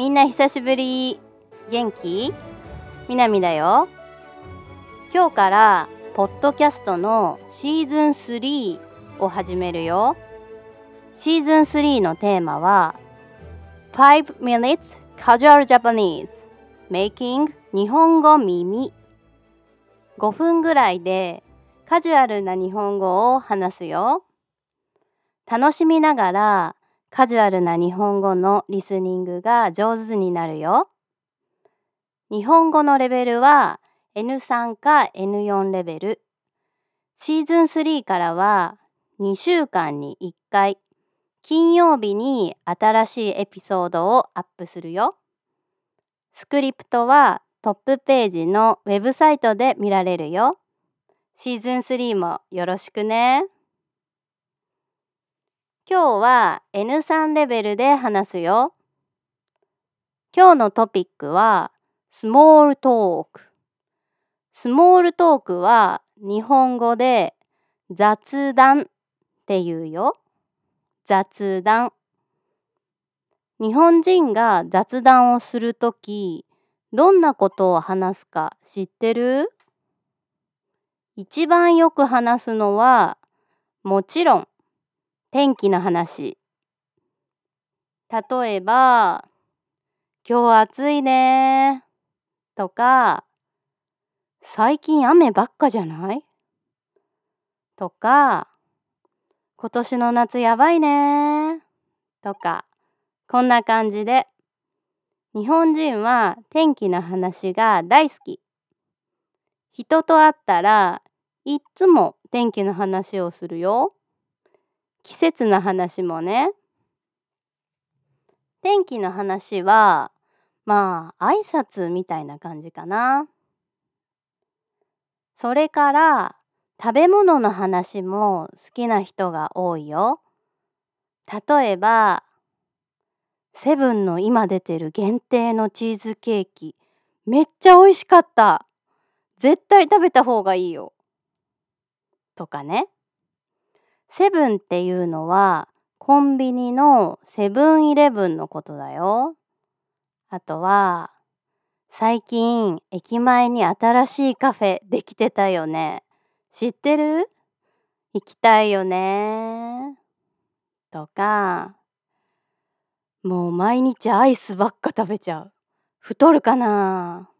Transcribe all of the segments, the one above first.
みんな久しぶり。元気？みなみだよ。今日からポッドキャストのシーズン3を始めるよ。シーズン3のテーマは5 minutes casual Japanese making 日本語耳。5分ぐらいでカジュアルな日本語を話すよ。楽しみながらカジュアルな日本語のリスニングが上手になるよ。日本語のレベルは N3 か N4 レベル。シーズン3からは2週間に1回、金曜日に新しいエピソードをアップするよ。スクリプトはトップページのウェブサイトで見られるよ。シーズン3もよろしくね。今日は N3 レベルで話すよ。今日のトピックはスモールトーク。スモールトークは日本語で雑談って言うよ。雑談。日本人が雑談をするとき、どんなことを話すか知ってる？一番よく話すのは、もちろん天気の話。例えば、今日暑いねとか、最近雨ばっかじゃない？とか、今年の夏やばいねとか、こんな感じで、日本人は天気の話が大好き。人と会ったらいっつも天気の話をするよ。季節の話もね。天気の話はまあ挨拶みたいな感じかな。それから食べ物の話も好きな人が多いよ。例えばセブンの今出てる限定のチーズケーキ。めっちゃ美味しかった。絶対食べた方がいいよ。とかね。セブンっていうのはコンビニのセブンイレブンのことだよ。あとは最近駅前に新しいカフェできてたよね。知ってる？行きたいよね。とかもう毎日アイスばっか食べちゃう。太るかな？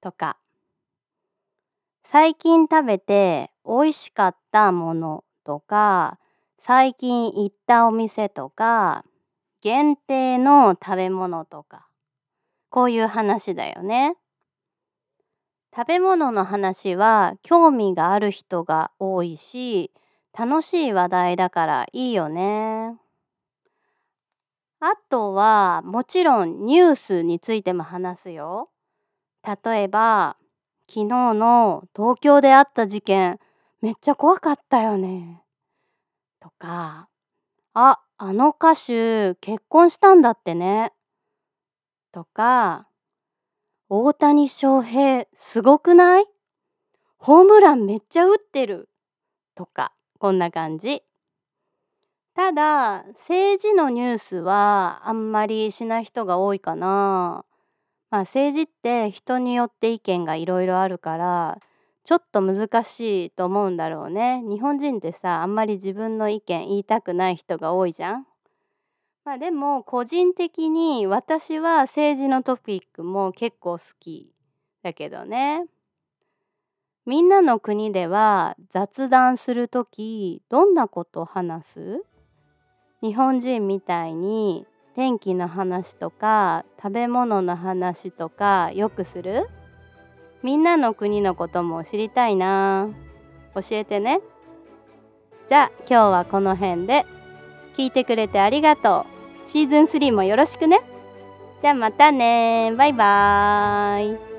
とか最近食べて美味しかったものとか最近行ったお店とか限定の食べ物とかこういう話だよね。食べ物の話は興味がある人が多いし楽しい話題だからいいよね。あとはもちろんニュースについても話すよ。例えば昨日の東京であった事件めっちゃ怖かったよね。とか、あ、あの歌手結婚したんだってね。とか、大谷翔平すごくないホームランめっちゃ打ってる。とか、こんな感じ。ただ、政治のニュースはあんまりしない人が多いかな。まあ政治って人によって意見がいろいろあるからちょっと難しいと思うんだろうね。日本人ってさあんまり自分の意見言いたくない人が多いじゃん。まあでも個人的に私は政治のトピックも結構好きだけどね。みんなの国では雑談する時どんなことを話す？日本人みたいに天気の話とか食べ物の話とかよくする？みんなの国のことも知りたいな。教えてね。じゃあ今日はこの辺で。聞いてくれてありがとう。シーズン3もよろしくね。じゃあまたね。バイバーイ。